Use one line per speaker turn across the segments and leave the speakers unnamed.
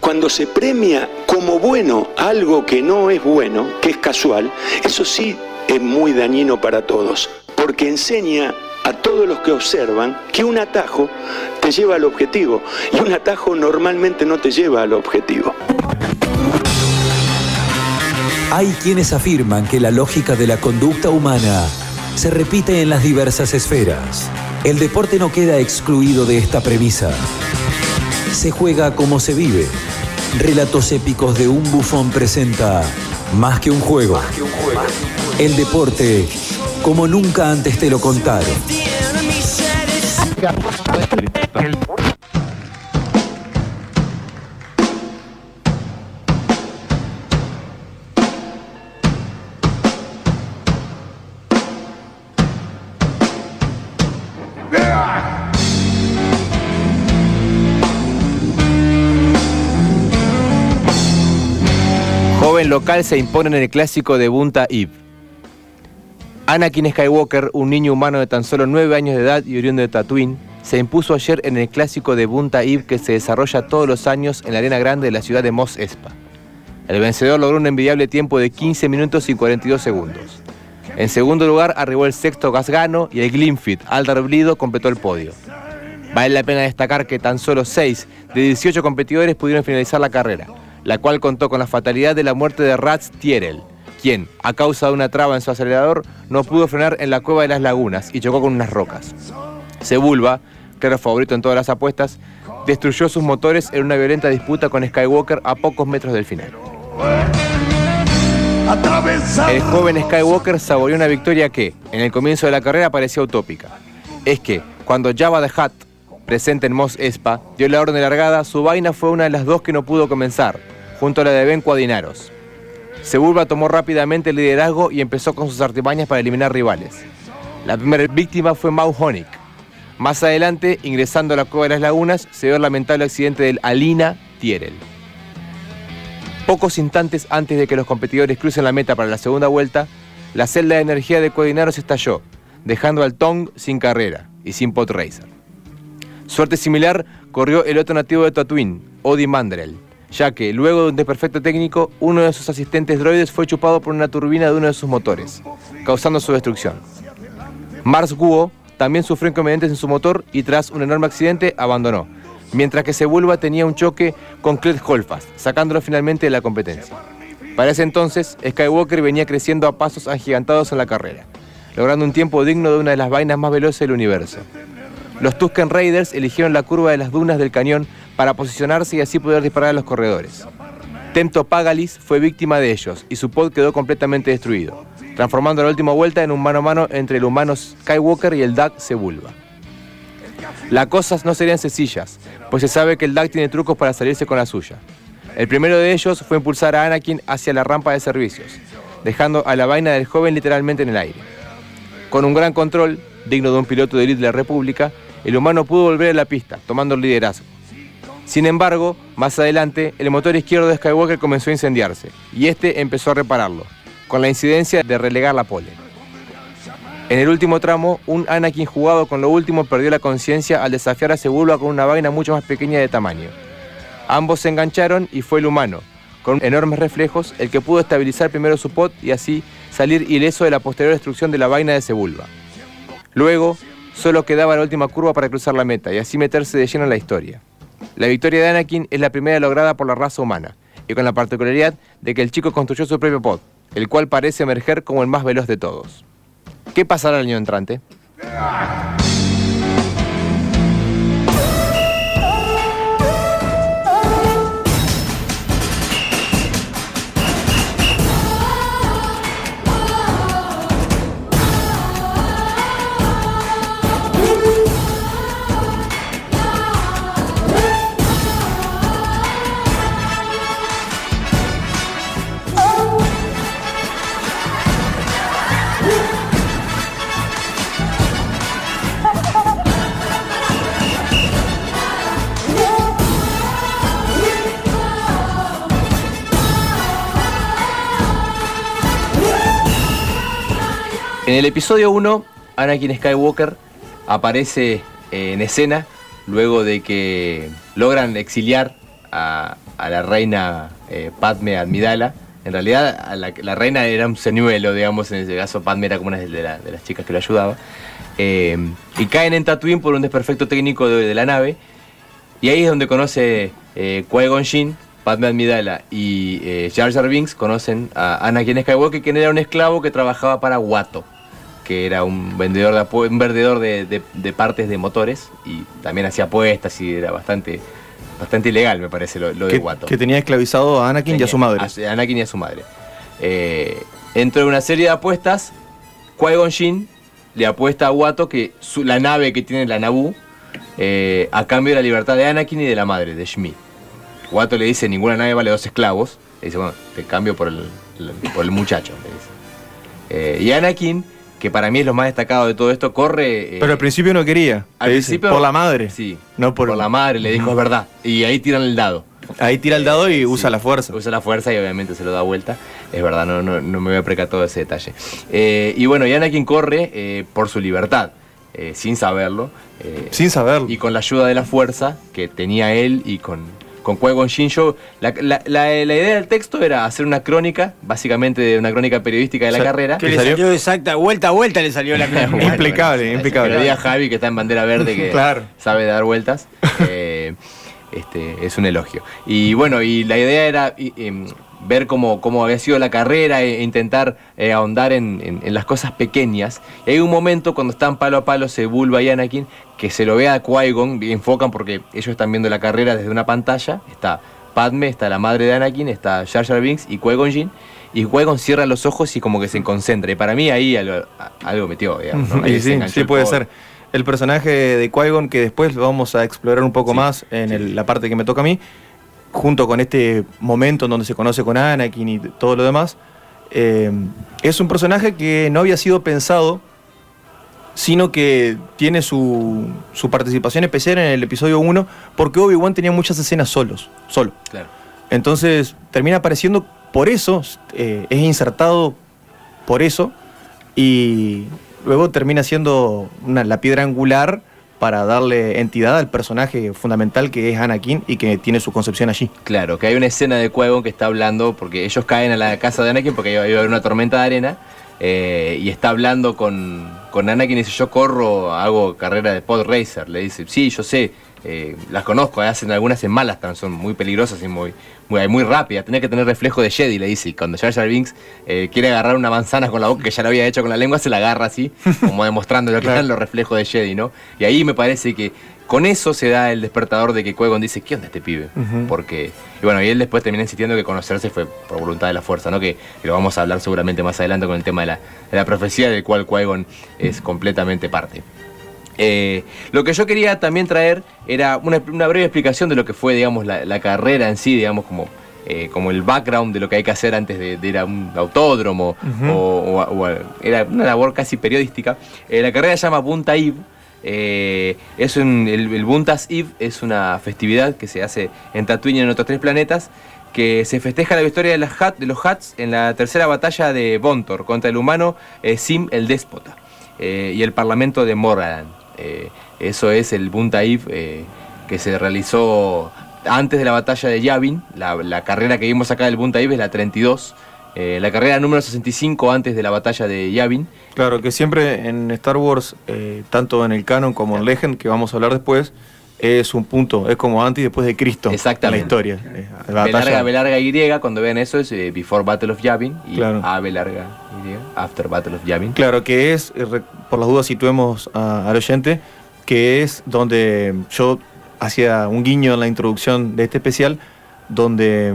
Cuando se premia como bueno algo que no es bueno, que es casual, eso sí es muy dañino para todos, porque enseña a todos los que observan que un atajo te lleva al objetivo y un atajo normalmente no te lleva al objetivo.
Hay quienes afirman que la lógica de la conducta humana se repite en las diversas esferas. El deporte no queda excluido de esta premisa. Se juega como se vive. Relatos épicos de un bufón presenta Más que un juego. El deporte como nunca antes te lo contaron.
Local se impone en el clásico de Bunta Eve. Anakin Skywalker, un niño humano de tan solo 9 años de edad y oriundo de Tatooine, se impuso ayer en el clásico de Bunta Eve que se desarrolla todos los años en la arena grande de la ciudad de Mos Espa. El vencedor logró un envidiable tiempo de 15 minutos y 42 segundos. En segundo lugar arribó el sexto Gasgano y el Glimfit, Aldar Blido, completó el podio. Vale la pena destacar que tan solo 6 de 18 competidores pudieron finalizar la carrera, la cual contó con la fatalidad de la muerte de Rats Tierel, quien, a causa de una traba en su acelerador, no pudo frenar en la cueva de las lagunas y chocó con unas rocas. Sebulba, claro favorito en todas las apuestas, destruyó sus motores en una violenta disputa con Skywalker a pocos metros del final. El joven Skywalker saboreó una victoria que, en el comienzo de la carrera, parecía utópica. Es que, cuando Jabba the Hutt, presente en Mos Espa, dio la orden de largada, su vaina fue una de las dos que no pudo comenzar, junto a la de Ben Cuadinaros. Sebulba tomó rápidamente el liderazgo y empezó con sus artimañas para eliminar rivales. La primera víctima fue Mau Honig. Más adelante, ingresando a la cueva de las lagunas, se dio el lamentable accidente del Alina Tierel. Pocos instantes antes de que los competidores crucen la meta para la segunda vuelta, la celda de energía de Codinaros estalló, dejando al Tong sin carrera y sin pot. Suerte similar corrió el otro nativo de Tatooine, Odi Mandrel, ya que luego de un desperfecto técnico, uno de sus asistentes droides fue chupado por una turbina de uno de sus motores, causando su destrucción. Mars Guo también sufrió inconvenientes en su motor y tras un enorme accidente abandonó, mientras que Sebulba tenía un choque con Clet Holfast, sacándolo finalmente de la competencia. Para ese entonces, Skywalker venía creciendo a pasos agigantados en la carrera, logrando un tiempo digno de una de las vainas más veloces del universo. Los Tusken Raiders eligieron la curva de las dunas del cañón para posicionarse y así poder disparar a los corredores. Tempto Pagalis fue víctima de ellos y su pod quedó completamente destruido, transformando la última vuelta en un mano a mano entre el humano Skywalker y el Dag Sebulba. Las cosas no serían sencillas, pues se sabe que el Dag tiene trucos para salirse con la suya. El primero de ellos fue impulsar a Anakin hacia la rampa de servicios, dejando a la vaina del joven literalmente en el aire. Con un gran control, digno de un piloto de élite República, el humano pudo volver a la pista, tomando el liderazgo. Sin embargo, más adelante, el motor izquierdo de Skywalker comenzó a incendiarse, y este empezó a repararlo, con la incidencia de relegar la pole. En el último tramo, un Anakin jugado con lo último perdió la conciencia al desafiar a Sebulba con una vaina mucho más pequeña de tamaño. Ambos se engancharon y fue el humano, con enormes reflejos, el que pudo estabilizar primero su pot y así salir ileso de la posterior destrucción de la vaina de Sebulba. Luego, solo quedaba la última curva para cruzar la meta y así meterse de lleno en la historia. La victoria de Anakin es la primera lograda por la raza humana, y con la particularidad de que el chico construyó su propio pod, el cual parece emerger como el más veloz de todos. ¿Qué pasará el año entrante? En el episodio 1, Anakin Skywalker aparece eh, en escena luego de que logran exiliar a, la reina eh, Padme Amidala. En realidad, la, reina era un señuelo, digamos, en ese caso Padme era como una de, las chicas que lo ayudaba. Eh, y caen en Tatooine por un desperfecto técnico de, la nave. Y ahí es donde conoce eh, Qui-Gon Jinn, Padme Amidala y eh, Jar Binks conocen a Anakin Skywalker, quien era un esclavo que trabajaba para Watto que era un vendedor de, un vendedor de, partes de motores y también hacía apuestas y era bastante bastante ilegal me parece lo, de Watto.
Que tenía esclavizado a Anakin y a su madre.
A, Anakin y a su madre. Eh, dentro de una serie de apuestas, Qui-Gon Jinn le apuesta a Watto que la nave que tiene la Naboo eh, a cambio de la libertad de Anakin y de la madre, de Shmi. Watto le dice, ninguna nave vale dos esclavos. Le dice, bueno, te cambio por el, por el muchacho. Eh, y Anakin que para mí es lo más destacado de todo esto, corre...
Eh, Pero al principio no quería.
Al principio...
Por la madre.
Sí. No por... la madre, le dijo, es verdad. Y ahí tiran el dado.
Ahí tira el dado y eh, usa la fuerza.
Usa la fuerza y obviamente se lo da vuelta. Es verdad, no, no, no me voy a percatar de ese detalle. Eh, y bueno, y Anakin corre por su libertad, sin saberlo.
sin saberlo.
Y con la ayuda de la fuerza que tenía él y con, con Qui-Gon La, la, idea del texto era hacer una crónica, básicamente de una crónica periodística de la carrera.
Que le salió? exacta, vuelta a vuelta le salió la crónica.
impecable, impecable.
Le a Javi que está en bandera verde que sabe dar vueltas. Eh, este, es un elogio. Y bueno, y la idea era em, ver cómo, cómo, había sido la carrera e intentar eh, ahondar en, las cosas pequeñas. Y hay un momento cuando están palo a palo Sebulba y Anakin que se lo ve a Qui-Gon enfocan porque ellos están viendo la carrera desde una pantalla. Está Padme, está la madre de Anakin, está Jar Jar Binks y Qui-Gon Jinn. Y Qui-Gon cierra los ojos y como que se concentra. Y para mí ahí algo, metió, digamos.
sí, sí puede ser. El personaje de Qui-Gon, que después lo vamos a explorar un poco más en la parte que me toca a mí, junto con este momento en donde se conoce con Anakin y todo lo demás, eh, es un personaje que no había sido pensado, sino que tiene su, su participación especial en el episodio 1, porque Obi-Wan tenía muchas escenas solos, solo.
Claro.
Entonces termina apareciendo por eso, eh, es insertado por eso, y luego termina siendo una, la piedra angular para darle entidad al personaje fundamental que es Anakin y que tiene su concepción allí.
Claro, que hay una escena de Cuevo que está hablando, porque ellos caen a la casa de Anakin porque iba a haber una tormenta de arena, eh, y está hablando con, con Anakin y dice, yo corro, hago carrera de pod racer. Le dice, sí, yo sé, eh, las conozco, hacen algunas en malas, son muy peligrosas y muy, muy, muy rápida, tenía que tener reflejo de Jedi, le dice. Y cuando Jar Jar Binks eh, quiere agarrar una manzana con la boca que ya lo había hecho con la lengua, se la agarra así, como demostrando lo que eran los reflejos de Jedi, ¿no? Y ahí me parece que con eso se da el despertador de que qui dice, ¿qué onda este pibe? Porque, y bueno, y él después termina insistiendo que conocerse fue por voluntad de la fuerza, ¿no? Que, lo vamos a hablar seguramente más adelante con el tema de la, de la profecía del cual qui es completamente parte. Eh, lo que yo quería también traer era una, breve explicación de lo que fue, digamos, la, carrera en sí, digamos, como, eh, como el background de lo que hay que hacer antes de, ir a un autódromo, o, era una labor casi periodística. Eh, la carrera se llama Bunta Eve. es el, Buntas Eve es una festividad que se hace en Tatooine y en otros tres planetas que se festeja la victoria de, las de los Hats en la tercera batalla de Bontor contra el humano Sim el Déspota y el Parlamento de Moralan. Eh, eso es el Buntaif eh, que se realizó antes de la batalla de Yavin. La, carrera que vimos acá del Buntaif es la 32. Eh, la carrera número 65 antes de la batalla de Yavin.
Claro, que siempre en Star Wars, tanto en el canon como en Legend, que vamos a hablar después, es un punto, es como antes y después de Cristo
Exactamente.
en la historia.
B larga, B larga Y, cuando vean eso es Before Battle of Yavin y A B larga After Battle of Yavin.
Claro, que es, eh, por las dudas situemos al oyente, que es donde yo hacía un guiño en la introducción de este especial, donde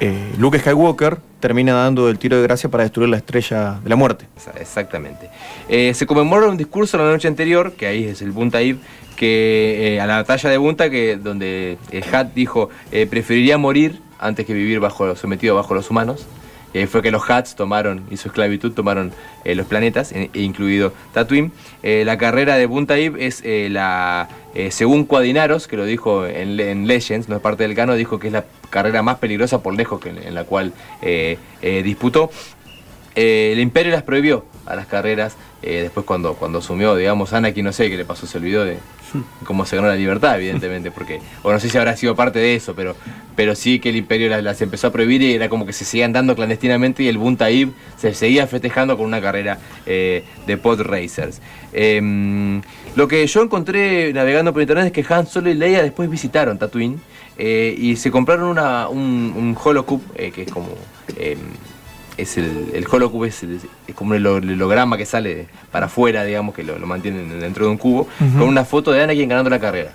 eh, Luke Skywalker termina dando el tiro de gracia para destruir la estrella de la muerte.
Exactamente. Eh, se conmemora un discurso la noche anterior, que ahí es el Buntaib, que a la batalla de Bunta, que donde Hat dijo preferiría morir antes que vivir bajo sometido bajo los humanos. Eh, fue que los Hats tomaron, y su esclavitud tomaron eh, los planetas, e, incluido Tatooine. Eh, la carrera de Buntaib es la, según Cuadinaros, que lo dijo en, Legends, no es parte del cano, dijo que es la carrera más peligrosa por lejos que, en la cual disputó. el imperio las prohibió a las carreras eh, después cuando, cuando asumió, digamos, Anakin, no sé qué le pasó, se olvidó de cómo se ganó la libertad, evidentemente, porque, o no sé si habrá sido parte de eso, pero, pero sí que el imperio las, empezó a prohibir y era como que se seguían dando clandestinamente y el Buntaib se seguía festejando con una carrera eh, de pod racers. Em, lo que yo encontré navegando por internet es que Han Solo y Leia después visitaron Tatooine eh, y se compraron una, un, un que es como... es el, el Holocube es, el- es como el holo- el holograma que sale para afuera, digamos, que lo, lo mantienen dentro de un cubo, con una foto de Anakin ganando la carrera.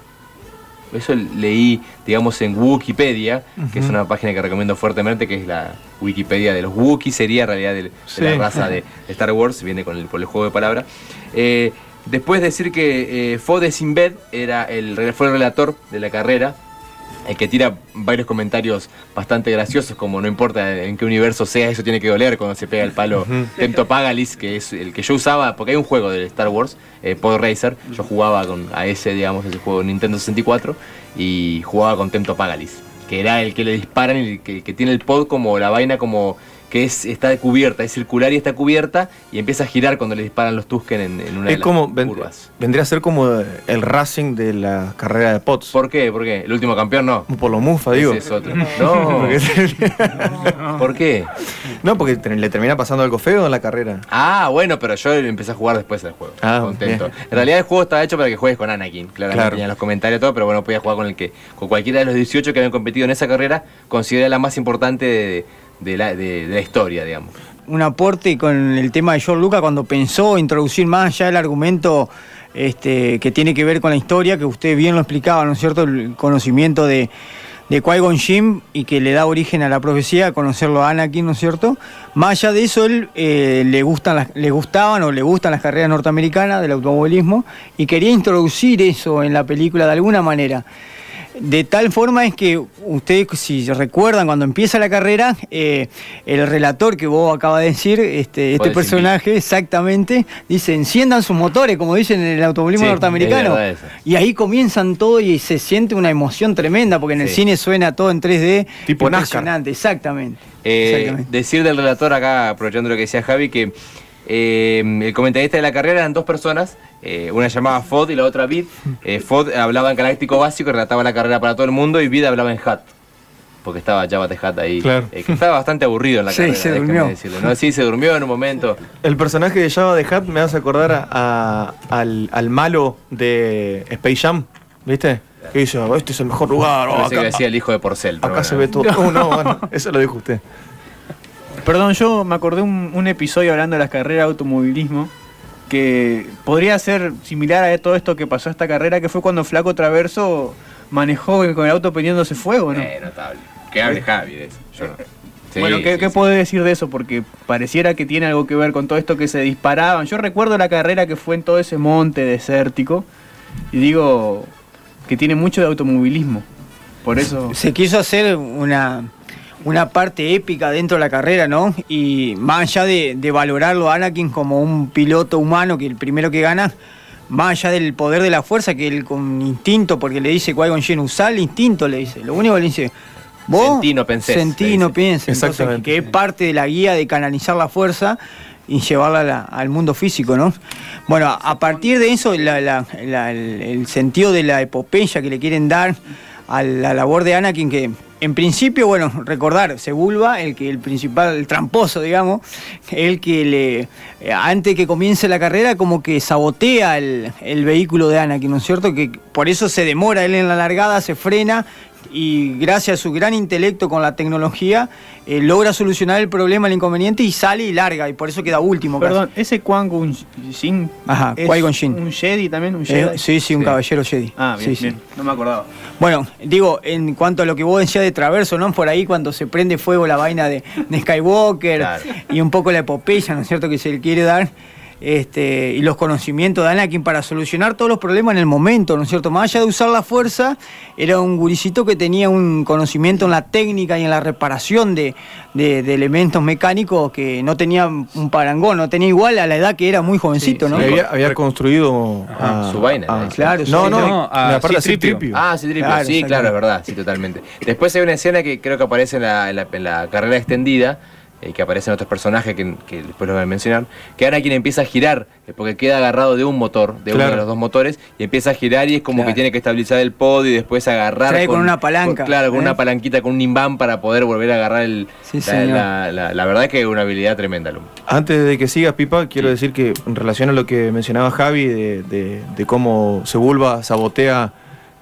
Eso leí, digamos, en Wikipedia, que es una página que recomiendo fuertemente, que es la Wikipedia de los Wookiees, sería en realidad del- de, la raza de Star Wars, viene con el, por el juego de palabra. Eh, después de decir que eh, Fode Sinbad era el, fue el relator de la carrera, el que tira varios comentarios bastante graciosos, como no importa en qué universo sea, eso tiene que doler cuando se pega el palo Temptopagalis, que es el que yo usaba, porque hay un juego de Star Wars, eh, Pod Racer, yo jugaba con a ese, digamos, ese juego Nintendo 64, y jugaba con Temptopagalis, que era el que le disparan y el que, que tiene el pod como la vaina como que es, está cubierta, es circular y está cubierta, y empieza a girar cuando le disparan los Tusken en, en una de
Es
las
como,
curvas.
vendría a ser como el Racing de la carrera de Pots.
¿Por qué? ¿Por qué? ¿El último campeón no?
Por lo mufa, digo.
Ese es otro. No. ¿Por qué?
No, porque le termina pasando algo feo en la carrera.
Ah, bueno, pero yo empecé a jugar después del juego.
Ah,
contento.
bien.
En realidad el juego estaba hecho para que juegues con Anakin. Claramente
Claro.
tenía los comentarios y todo, pero bueno, podías jugar con el que, con cualquiera de los 18 que habían competido en esa carrera, considerada la más importante de, de la, de- de la historia, digamos.
un aporte con el tema de George Lucas cuando pensó introducir más allá el argumento este, que tiene que ver con la historia, que usted bien lo explicaba, ¿no es cierto? El conocimiento de, de Qui-Gon Jinn y que le da origen a la profecía, conocerlo a Anakin, ¿no es cierto? Más allá de eso, él eh, le, gustan le gustaban o le gustan las carreras norteamericanas del automovilismo y quería introducir eso en la película de alguna manera. De tal forma es que ustedes, si recuerdan, cuando empieza la carrera, eh, el relator que vos acabas de decir, este, este personaje, exactamente, dice, enciendan sus motores, como dicen en el automovilismo
Sí,
norteamericano. Y ahí comienzan todo y se siente una emoción tremenda, porque en el cine suena todo en 3D.
Tipo NASCAR.
impresionante, exactamente.
Eh,
exactamente.
decir del relator acá, aprovechando lo que decía Javi, que eh, el comentarista de la carrera eran dos personas, eh, una llamada Fod y la otra Vid. Eh, Fod hablaba en galáctico básico, relataba la carrera para todo el mundo, y Vid hablaba en Hat. Porque estaba Jabba the Hutt ahí,
Claro.
eh, que estaba bastante aburrido en la
Sí,
carrera.
se durmió.
¿no? Sí, se durmió en un momento.
El personaje de Java de Hat me hace acordar a- a- al, al malo de Space Jam, ¿viste? Que dice, "Oh, este es el mejor lugar, oh,
Parece que
acá,
decía el hijo de Porcel.
acá se
bueno.
ve todo. Oh, no, bueno, eso lo dijo usted.
Perdón, yo me acordé un, un episodio hablando de las carreras de automovilismo que podría ser similar a todo esto que pasó esta carrera, que fue cuando Flaco Traverso manejó con el auto prendiéndose fuego, ¿no?
Eh, notable. Que hable Javi de eso. Yo no. Sí,
bueno, ¿qué,
sí,
qué
sí.
puedo decir de eso? Porque pareciera que tiene algo que ver con todo esto que se disparaban. Yo recuerdo la carrera que fue en todo ese monte desértico y digo que tiene mucho de automovilismo. Por eso...
Se quiso hacer una, una parte épica dentro de la carrera, ¿no? Y más allá de, de valorarlo a Anakin como un piloto humano, que el primero que gana, más allá del poder de la fuerza, que él con instinto, porque le dice Qui-Gon Jinn, usá el instinto, le dice. Lo único que le dice, vos
Sentí, no pensés,
sentí, no pienses. Entonces,
Exactamente,
que es parte de la guía de canalizar la fuerza y llevarla a la- al mundo físico, ¿no? Bueno, a, a partir de eso, la- la- la- el, el sentido de la epopeya que le quieren dar a la labor de Anakin, que en principio, bueno, recordar, Sebulba, el que el principal, el tramposo, digamos, el que le, antes que comience la carrera, como que sabotea el, el vehículo de Anakin, ¿no es cierto? Que por eso se demora él en la largada, se frena y gracias a su gran intelecto con la tecnología eh, logra solucionar el problema, el inconveniente y sale y larga y por eso queda último. casi.
Perdón, ese Quan Gon Jinn
Ajá,
es
Jinn.
un Jedi también, un
Eh,
Jedi.
sí, sí, un
Sí.
caballero Jedi.
Ah, bien,
Sí, sí.
bien. No me acordaba.
Bueno, digo, en cuanto a lo que vos decías de Traverso, ¿no? Por ahí cuando se prende fuego la vaina de, de Skywalker
Claro.
y un poco la epopeya, ¿no es cierto?, que se le quiere dar. Este, y los conocimientos de Anakin para solucionar todos los problemas en el momento, ¿no es cierto? Más allá de usar la fuerza, era un guricito que tenía un conocimiento en la técnica y en la reparación de, de- de elementos mecánicos que no tenía un parangón, no tenía igual a la edad que era muy jovencito, ¿no?
Había, había construido a-
Su vaina,
a-
¿no?
Claro,
no,
sí,
no,
no, a Citripio.
Citripio.
Ah, sí, tripio.
Claro,
sí, claro, es verdad, sí, totalmente. Después hay una escena que creo que aparece en la, en la- en la carrera extendida, eh, que aparecen otros personajes que, que después los voy a mencionar, que Anakin empieza a girar, eh, porque queda agarrado de un motor, de uno de los dos motores, y empieza a girar y es como
Claro.
que tiene que estabilizar el pod y después agarrar.
Trae con una palanca,
claro, con
¿eh?
una palanquita, con un imán para poder volver a agarrar el.
Sí,
la,
señor.
la- la- la verdad que es una habilidad tremenda, Lum.
Antes de que sigas, Pipa, quiero decir que en relación a lo que mencionaba Javi de, de- de cómo Sebulba sabotea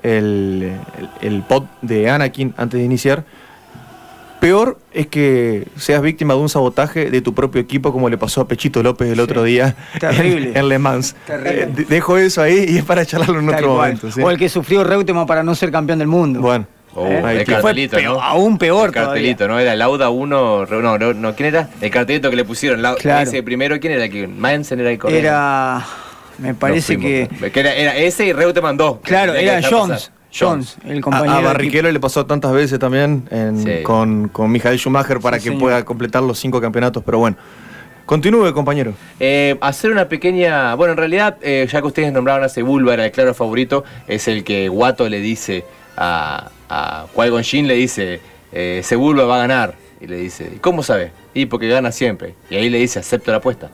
el, el, el pod de Anakin antes de iniciar, peor es que seas víctima de un sabotaje de tu propio equipo, como le pasó a Pechito López el otro día
Terrible.
en, en Le Mans.
Terrible.
Eh, de- dejo eso ahí y es para charlarlo en
Tal
otro
cual.
momento. ¿sí?
O el que sufrió Reutemann para no ser campeón del mundo.
Bueno,
Oh,
¿Eh?
el
Que fue
cartelito,
peor-
¿no?
aún peor
El cartelito, ¿no? Era Lauda 1, no, no, no, ¿quién era? El cartelito que le pusieron, Lau-
Claro.
ese primero, ¿quién era? ¿Quién? Manson era el corredor.
Era. Me parece que.
fuimos. Que era, era ese y Reutemann 2.
Claro,
que
era Jones.
pasar.
Jones, el
a,
compañero.
a
equipo.
Barrichello le pasó tantas veces también en-
Sí.
con, con Michael Schumacher para
Sí,
que
señor.
pueda completar los cinco campeonatos, pero bueno. Continúe, compañero.
Eh, hacer una pequeña. Bueno, en realidad, eh, ya que ustedes nombraron a Sebulba, era el claro favorito, es el que Watto le dice a, a Qui-Gon Jinn, le dice: eh, Sebulba va a ganar. Y le dice: ¿Y cómo sabe? Y porque gana siempre. Y ahí le dice: acepto la apuesta.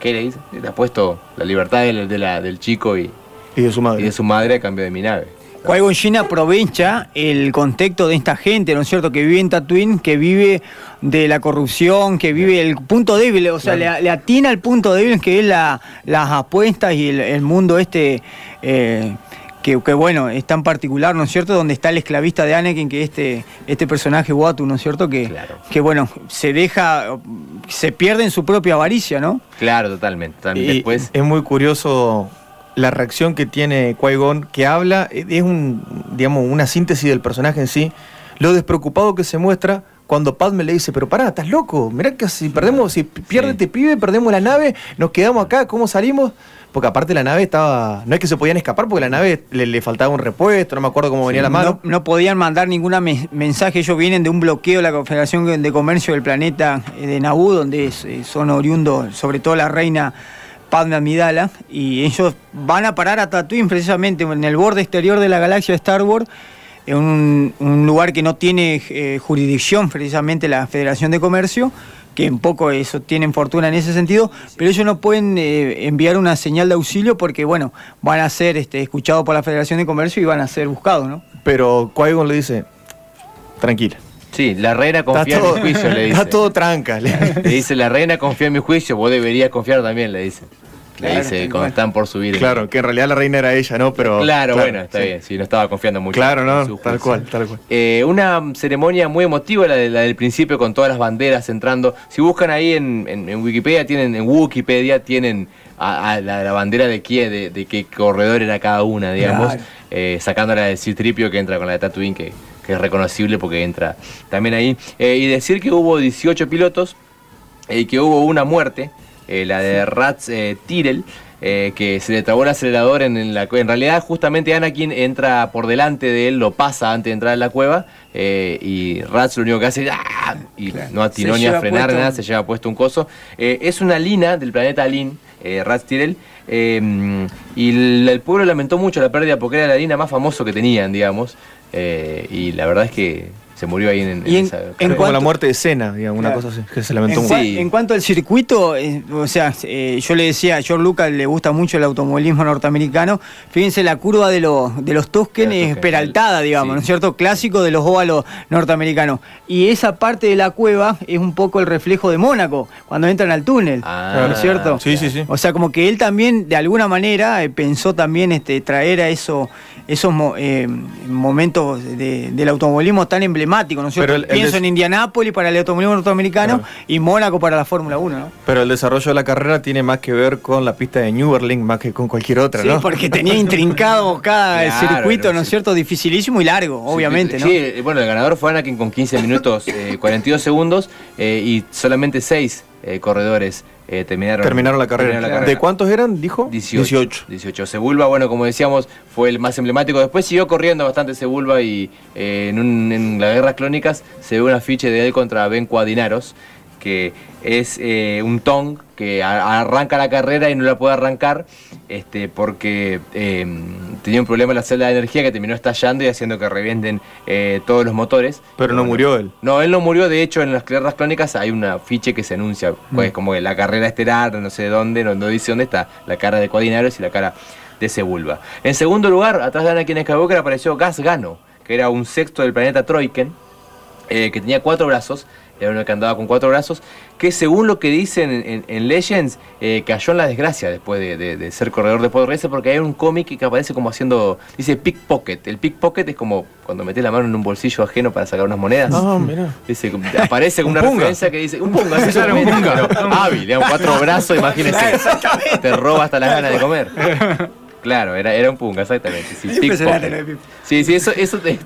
¿Qué le dice? Le apuesto la libertad del, de la- del chico y,
Y de su madre.
y de su madre a cambio de mi nave.
Qui-Gon Jinn aprovecha el contexto de esta gente, ¿no es cierto?, que vive en Tatooine, que vive de la corrupción, que vive el punto débil, o sea, le, le atina el punto débil que es la, las apuestas y el, el mundo este, eh, que, que, bueno, es tan particular, ¿no es cierto?, donde está el esclavista de Anakin, que es este, este personaje Watu, ¿no es cierto?, que,
Claro.
que bueno, se deja, se pierde en su propia avaricia, ¿no?
Claro, totalmente. totalmente.
Y
Después.
es muy curioso la reacción que tiene Qui-Gon, que habla, es un, digamos, una síntesis del personaje en sí, lo despreocupado que se muestra cuando Padme le dice, pero pará, estás loco, mirá que si perdemos, si pierde
Sí.
este pibe, perdemos la nave, nos quedamos acá, ¿cómo salimos? Porque aparte la nave estaba, no es que se podían escapar porque la nave le, le faltaba un repuesto, no me acuerdo cómo venía la mano.
No, no podían mandar ningún mensaje, ellos vienen de un bloqueo de la Confederación de Comercio del planeta eh, de Naboo, donde eh, son oriundos, sobre todo la reina Padme Amidala, y ellos van a parar a Tatooine precisamente en el borde exterior de la galaxia de Star Wars, en un, un lugar que no tiene eh, jurisdicción precisamente la Federación de Comercio, que un poco eso tienen fortuna en ese sentido, pero ellos no pueden eh, enviar una señal de auxilio porque, bueno, van a ser este, escuchados por la Federación de Comercio y van a ser buscados, ¿no?
Pero Qui-Gon le dice, tranquila.
Sí, la reina
Está
confía en
todo,
mi juicio, le dice.
está todo tranca. le-
Le dice, la reina confía en mi juicio, vos deberías confiar también, le dice. Le
Claro,
dice, cuando están por subir.
Claro, que en realidad la reina era ella, ¿no? Pero
Claro, bueno, está
sí.
bien, sí, no estaba confiando mucho.
Claro, no, tal cual, tal cual.
Eh, una ceremonia muy emotiva, la, de- la del principio, con todas las banderas entrando. Si buscan ahí en, en- en Wikipedia, tienen en Wikipedia tienen a, a la, la bandera de qué, de, de qué corredor era cada una, digamos,
Claro.
eh, sacándola de Citripio que entra con la de Tatooine, que, que es reconocible porque entra también ahí. Eh, y decir que hubo 18 pilotos y que hubo una muerte, la de Rats eh, Tyrell, eh, que se le trabó el acelerador en, en la cueva. En realidad, justamente Anakin entra por delante de él, lo pasa antes de entrar a la cueva, eh, y Rats lo único que hace es ¡ah! y no atinó ni a frenar
puesto-
nada, se lleva puesto un coso. Eh, es una lina del planeta Lin, eh, Rats Tyrell, eh, y el, el pueblo lamentó mucho la pérdida porque era la lina más famoso que tenían, digamos, eh, y la verdad es que se murió ahí en,
en-
esa-
en
Es como la muerte de Cena, digamos, una cosa así, que se lamentó
En,
mucho.
Sí.
en cuanto al circuito, eh, o sea, eh, yo le decía a George Lucas le gusta mucho el automovilismo norteamericano. Fíjense, la curva de, los de los Tusken es
Tusken,
peraltada,
sí.
digamos, ¿no es cierto? Clásico de los óvalos norteamericanos. Y esa parte de la cueva es un poco el reflejo de Mónaco, cuando entran al túnel,
Ah,
¿no es cierto?
Sí, sí, sí.
O sea, como que él también, de alguna manera, eh, pensó también este, traer a eso, esos mo- eh, momentos de- del automovilismo tan emblemáticos, ¿no es cierto?
Pero el- el
Pienso
des-
en Indianápolis para el automovilismo norteamericano
Claro.
y Mónaco para la Fórmula 1, ¿no?
Pero el desarrollo de la carrera tiene más que ver con la pista de Newberling más que con cualquier otra,
Sí,
¿no?
porque tenía intrincado cada
Claro,
circuito,
no
¿no es cierto? Dificilísimo y largo, obviamente,
sí,
¿no?
Sí, eh, bueno, el ganador fue Anakin con 15 minutos, eh, 42 segundos eh, y solamente 6 corredores eh, terminaron,
Terminaron la carrera.
terminaron la
¿De cuántos eran, dijo?
18. 18. Sebulba, bueno, como decíamos, fue el más emblemático. Después siguió corriendo bastante Sebulba y eh, en, un- en las guerras clónicas se ve un afiche de él contra Ben Cuadinaros, que es eh, un Tong que a- arranca la carrera y no la puede arrancar este, porque eh, tenía un problema en la celda de energía que terminó estallando y haciendo que revienten eh, todos los motores.
Pero no
Bueno,
murió él.
no, él no murió, de hecho en las guerras clónicas hay una ficha que se anuncia, pues como que la carrera estelar, no sé dónde, no, no dice dónde está, la cara de Cuadinaros y la cara de Sebulba. En segundo lugar, atrás de Anakin Skywalker apareció Gas Gano, que era un sexto del planeta Troiken, eh, que tenía cuatro brazos, era uno que andaba con cuatro brazos, que según lo que dicen en, en- en Legends, eh, cayó en la desgracia después de, de- de ser corredor de Pod Racer, porque hay un cómic que aparece como haciendo, dice pickpocket. El pickpocket es como cuando metes la mano en un bolsillo ajeno para sacar unas monedas.
Ah, mirá.
Dice, aparece como
Un
una
punga.
referencia que dice, un punga, sí, un punga. Pero hábil, cuatro brazos, imagínese. Te roba hasta las ganas de comer. Claro, era, era un punga, exactamente. Sí, pickpocket.
Pip.
Sí, sí, eso, eso te-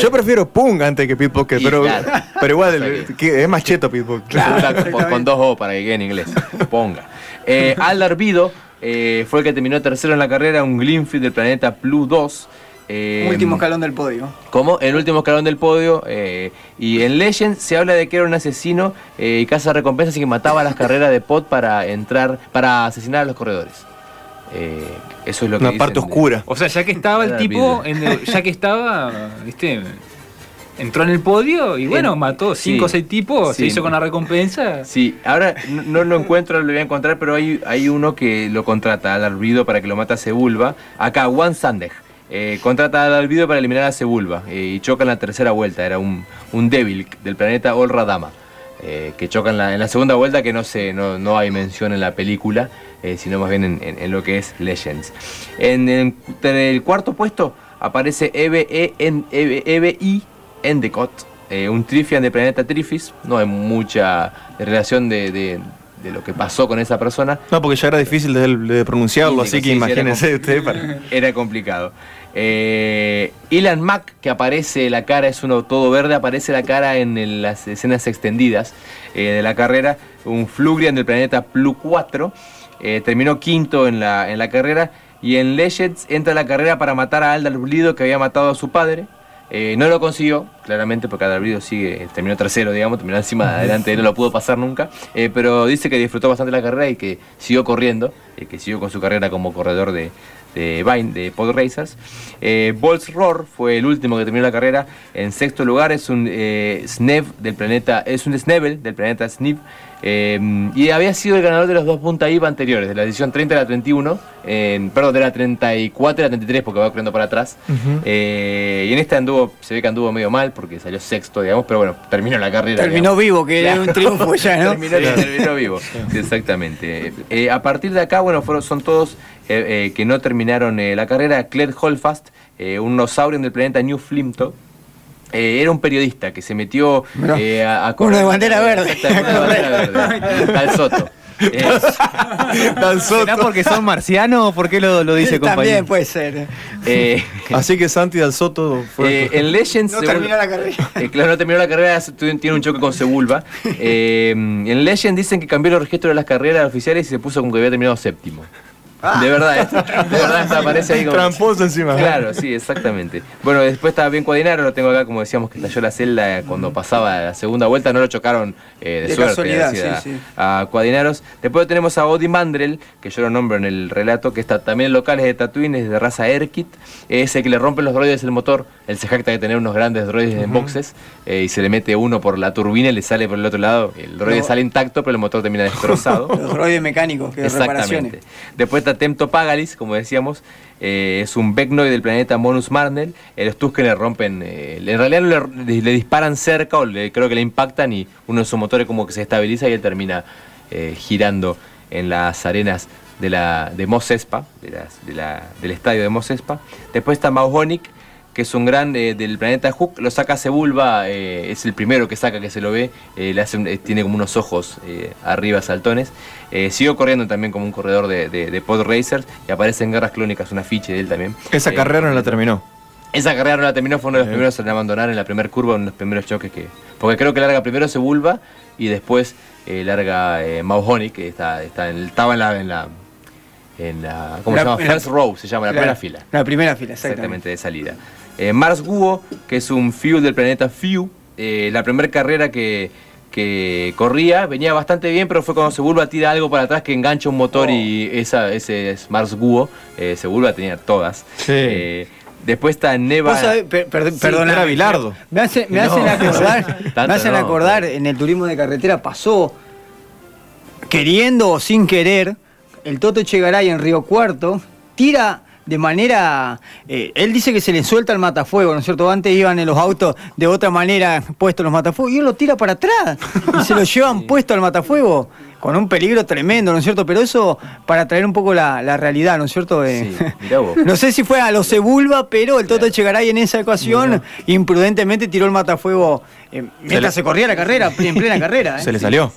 Yo prefiero Pung antes que Pickpocket, pero,
claro.
pero igual
O sea que-
que es más cheto Pickpocket.
Claro, con, con dos O para que quede en inglés. Ponga. Eh, Vido eh, fue el que terminó tercero en la carrera, un Glimfield del planeta Plus 2. eh,
Último escalón del podio.
como el último escalón del podio. eh, y en Legends se habla de que era un asesino eh, y caza recompensas y que mataba las carreras de pot para entrar, para asesinar a los corredores. Eh, eso es lo que
Una
dicen
parte
de-
oscura.
O sea, ya que estaba el tipo,
Beatle.
en el- ya que estaba, ¿viste? Entró en el podio y bueno,
En-
mató cinco o
sí,
seis tipos, se hizo con la recompensa.
Sí, ahora no, no lo encuentro, lo voy a encontrar, pero hay, hay uno que lo contrata al Albedo para que lo mate a Sebulba. Acá, Juan Sandej. eh, contrata al Albedo para eliminar a Sebulba eh, y choca en la tercera vuelta. Era un, un débil del planeta Olra Dama. eh, que choca en la, en la segunda vuelta que no, se, no, no hay mención en la película, eh, sino más bien en, en- en lo que es Legends. En, el- en el cuarto puesto aparece EBE en, EBE EBI Endicott, eh, un Trifian de planeta Trifis. No hay mucha relación de, de- de lo que pasó con esa persona.
No, porque ya era difícil de, de pronunciarlo,
Sí,
así que
sí, era
imagínense para.
Era complicado. Eh, Mack, que aparece la cara, es uno todo verde, aparece la cara en el- las escenas extendidas eh, de la carrera. Un Flugrian del planeta Plu 4. Eh, terminó quinto en la, en la carrera. Y en Legends entra a la carrera para matar a Aldar Blido, que había matado a su padre. Eh, no lo consiguió, claramente, porque Blido sigue, terminó tercero, digamos, terminó encima de adelante, no lo pudo pasar nunca. Eh, pero dice que disfrutó bastante la carrera y que siguió corriendo, eh, que siguió con su carrera como corredor de, de Vine, de Pod Racers. Eh, Roar fue el último que terminó la carrera. En sexto lugar es un eh, Snev del planeta, es un Snevel del planeta Sniv. Eh, y había sido el ganador de los dos punta IVA anteriores, de la edición 30 y la 31, eh, perdón, de la 34 y la 33 porque va corriendo para atrás. Eh, y en esta anduvo, se ve que anduvo medio mal porque salió sexto, digamos, pero bueno, terminó la carrera.
Terminó
digamos.
vivo, que era un triunfo ya, ¿no?
Terminó, terminó vivo. Sí, exactamente. Eh, a partir de acá, bueno, fueron, son todos eh, eh, que no terminaron eh, la carrera. Claire Holfast, eh, un nosaurio del planeta New Flimto. Eh, era un periodista que se metió eh, a, a. Exactamente, uno de bandera verde. Tal Soto. Eh,
Tan
¿Será
soto.
porque son marcianos o por qué lo, lo dice compañero?
También puede ser.
eh,
Así que Santi Dal Soto fue.
eh, en Legends.
No terminó la carrera.
Eh, claro, no terminó la carrera, tiene un choque con Sebulba. Eh, en Legend dicen que cambió los registros de las carreras oficiales y se puso como que había terminado séptimo. De verdad, esto- de verdad esto aparece ahí como...
Tramposo encima.
Claro, sí, exactamente. Bueno, después estaba bien Cuadinaro, lo tengo acá, como decíamos, que estalló la celda cuando pasaba la segunda vuelta, no lo chocaron eh, de,
De
suerte a,
sí, sí.
a Cuadinaros. Después tenemos a Odin Mandrel, que yo lo nombro en el relato, que está también local, es de Tatooine, es de raza Erkit, es el que le rompen los droides el motor, él se jacta de tener unos grandes droides en boxes, eh, y se le mete uno por la turbina y le sale por el otro lado, el droide
No.
sale intacto, pero el motor termina destrozado.
Los droides mecánicos, que de reparaciones.
Exactamente. Después está Tempto Pagalis, como decíamos, eh, es un Vecnoid del planeta Monus Marnel. Eh, los Tusken le rompen, eh, en realidad le, disparan cerca o creo que le impactan y uno de sus motores como que se estabiliza y él termina eh, girando en las arenas de la de Mos Espa, de las- de la- del estadio de Mos Espa. Después está Mauhonic, que es un gran eh, del planeta Hook, lo saca Sebulba, eh, es el primero que saca que se lo ve, eh, le hace eh, tiene como unos ojos arriba saltones. Siguió corriendo también como un corredor de, de- de pod racers y aparece en Guerras Clónicas, un afiche de él también.
Esa carrera no la terminó.
Esa carrera no la terminó, fue uno de los primeros en abandonar en la primera curva, uno de los primeros choques que... Porque creo que larga primero Sebulba y después larga Mauhonic, que está, está en- estaba en la... En la en la ¿Cómo
La-
se llama? First row, se llama, la, primera fila.
La primera fila, exactamente.
Exactamente, de salida. Eh, Mars Guo, que es un Fuel del planeta Few, eh, la primera carrera que, que corría, venía bastante bien, pero fue cuando Sebulba tira algo para atrás que engancha un motor y esa, ese es Mars Guo, eh, Sebulba tenía todas.
Sí.
Eh, después está Neva.
Vos sabés, per- per-
Sí,
perdona,
Bilardo.
Me, hace- me
No,
hacen acordar, me hacen
no.
acordar en el turismo de carretera pasó queriendo o sin querer, el Toto Chegaray en Río Cuarto tira de manera, eh, él dice que se le suelta el matafuego, ¿no es cierto? Antes iban en los autos de otra manera puestos los matafuegos y él lo tira para atrás y se lo llevan puesto al matafuego con un peligro tremendo, ¿no es cierto? Pero eso para traer un poco la, la realidad, ¿no es cierto? Eh,
Sí, mirá vos.
no sé si fue a los Sebulba, pero el Toto Chegaray en esa ocasión imprudentemente tiró el matafuego eh, mientras
le-
se, corría la carrera, en plena carrera. ¿eh?
Se le salió.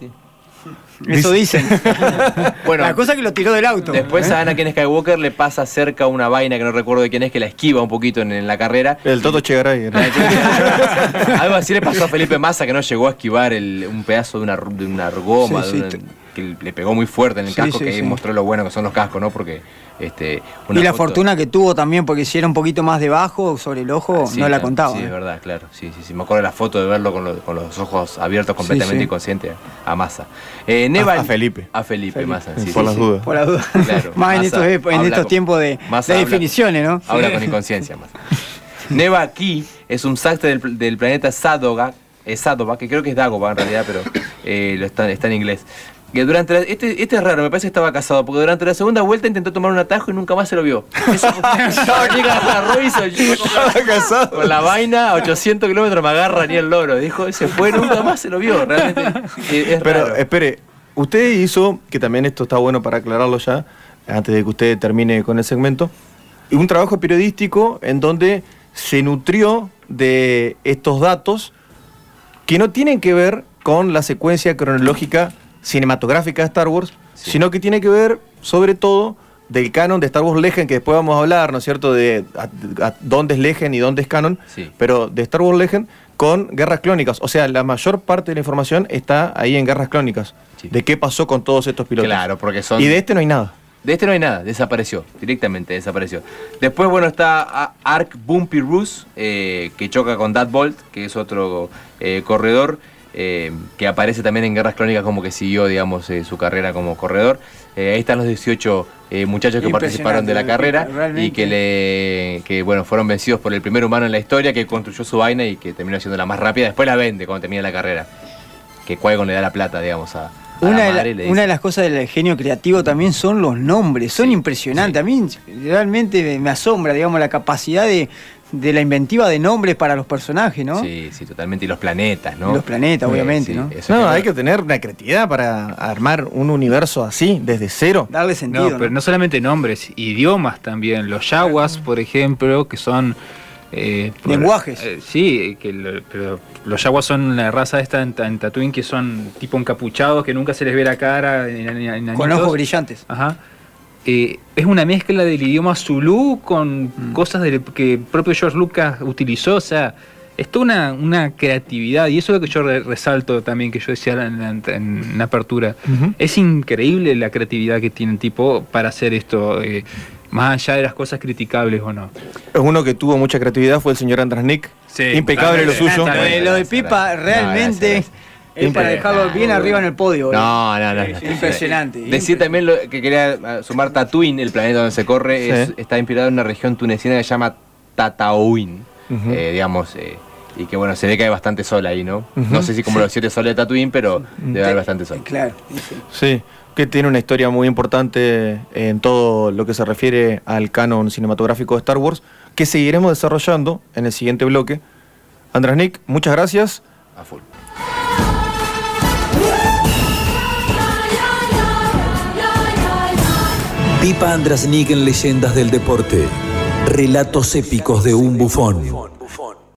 Eso dicen.
Bueno.
la cosa que lo tiró del auto.
Después
¿eh?
a Anakin Skywalker le pasa cerca una vaina que no recuerdo de quién es, que la esquiva un poquito en, en la carrera.
El Toto Chegaray. era.
Algo así le pasó a Felipe Massa que no llegó a esquivar el- un pedazo de una, de una argoma
Sí,
de una- que le pegó muy fuerte en el
Sí,
casco,
sí,
que mostró lo bueno que son los cascos, ¿no? Porque este,
Y la
foto-
fortuna que tuvo también, porque si era un poquito más debajo sobre el ojo,
Sí,
no la contaba.
Sí,
¿eh?
es verdad, claro. Sí, sí, sí. Me acuerdo de la foto de verlo con, los- con los ojos abiertos completamente
sí.
inconsciente a Massa. Eh, Neva-
A- a Felipe.
A Felipe, Massa. Sí,
Por
sí,
las
sí.
dudas.
Por la duda.
Claro,
más en
Massa
estos, en estos
con-
tiempos de,
Massa
de definiciones, ¿no?
Habla con inconsciencia más. Neva Ki es un sastre del, del planeta Sadoga, eh, Sadova, que creo que es Dagoba en realidad, pero eh, lo está, está en inglés. Que durante la- este, este es raro, me parece que estaba casado, porque durante la segunda vuelta intentó tomar un atajo y nunca más se lo vio. Estaba
casado.
Con la vaina a 800 kilómetros me agarra ni el loro. Dijo, se fue, nunca más se lo vio. Realmente eh, es
Pero
raro.
espere, usted hizo, que también esto está bueno para aclararlo ya, antes de que usted termine con el segmento, un trabajo periodístico en donde se nutrió de estos datos que no tienen que ver con la secuencia cronológica cinematográfica de Star Wars,
Sí.
sino que tiene que ver sobre todo del canon de Star Wars Legend, que después vamos a hablar, ¿no es cierto?, de a- a dónde es Legend y dónde es canon,
Sí.
pero de Star Wars Legend con Guerras Clónicas. O sea, la mayor parte de la información está ahí en Guerras Clónicas,
Sí.
de qué pasó con todos estos pilotos.
Claro, porque son.
Y de este no hay nada.
De este no hay nada, desapareció, directamente desapareció. Después, bueno, está A- Ark Bumpy Roos, eh, que choca con Dad Bolt, que es otro eh, corredor, eh, que aparece también en Guerras Clónicas como que siguió, digamos, eh, su carrera como corredor. Eh, ahí están los 18 eh, muchachos que participaron de la carrera y que, le, que, bueno, fueron vencidos por el primer humano en la historia, que construyó su vaina y que terminó siendo la más rápida. Después la vende cuando termina la carrera. Que Qui-Gon le da la plata, digamos, a,
Una,
la
de, la- una de las cosas del genio creativo también son los nombres, son
Sí,
impresionantes.
sí.
A mí realmente me- me asombra, digamos, la capacidad de, de la inventiva de nombres para los personajes, ¿no?
Sí, sí, totalmente. Y los planetas, ¿no?
Y los planetas,
Sí,
obviamente,
sí,
¿no?
eso
No, hay que tener una creatividad para armar un universo así, desde cero.
Darle
No,
sentido.
pero
¿no?
no solamente nombres, idiomas también. Los yaguas, por ejemplo, que son... eh, por-
Lenguajes.
eh, sí, que lo- pero los yaguas son la raza esta en, Ta- en Tatooine que son tipo encapuchados, que nunca se les ve la cara. en- en- en-
Con ojos brillantes.
Ajá. Eh, es una mezcla del idioma zulú con
Mm.
cosas del- que el propio George Lucas utilizó. O sea, es toda una, una creatividad. Y eso es lo que yo re- resalto también, que yo decía en, la- en la apertura. Es increíble la creatividad que tiene el tipo para hacer esto, eh, más allá de las cosas criticables o no.
Uno que tuvo mucha creatividad fue el señor András Nick.
Sí,
Impecable lo suyo.
Lo de, de Pipa realmente
No, gracias,
es para dejarlo bien arriba en el podio.
No, no, no.
Sí, impresionante.
Decir también lo que quería eh, sumar Tatooine, el planeta donde se corre, es- está inspirado en una región tunecina que se llama Tatooine, eh, digamos, eh, y que bueno, se ve que hay bastante sol ahí, ¿no? No sé si como los siete soles de Tatooine, pero debe haber bastante sol.
Claro. sí.
Sí, que tiene una historia muy importante en todo lo que se refiere al canon cinematográfico de Star Wars, que seguiremos desarrollando en el siguiente bloque. András Nick, muchas gracias.
A full.
Pipa Andrasnik en Leyendas del Deporte. Relatos épicos de un bufón.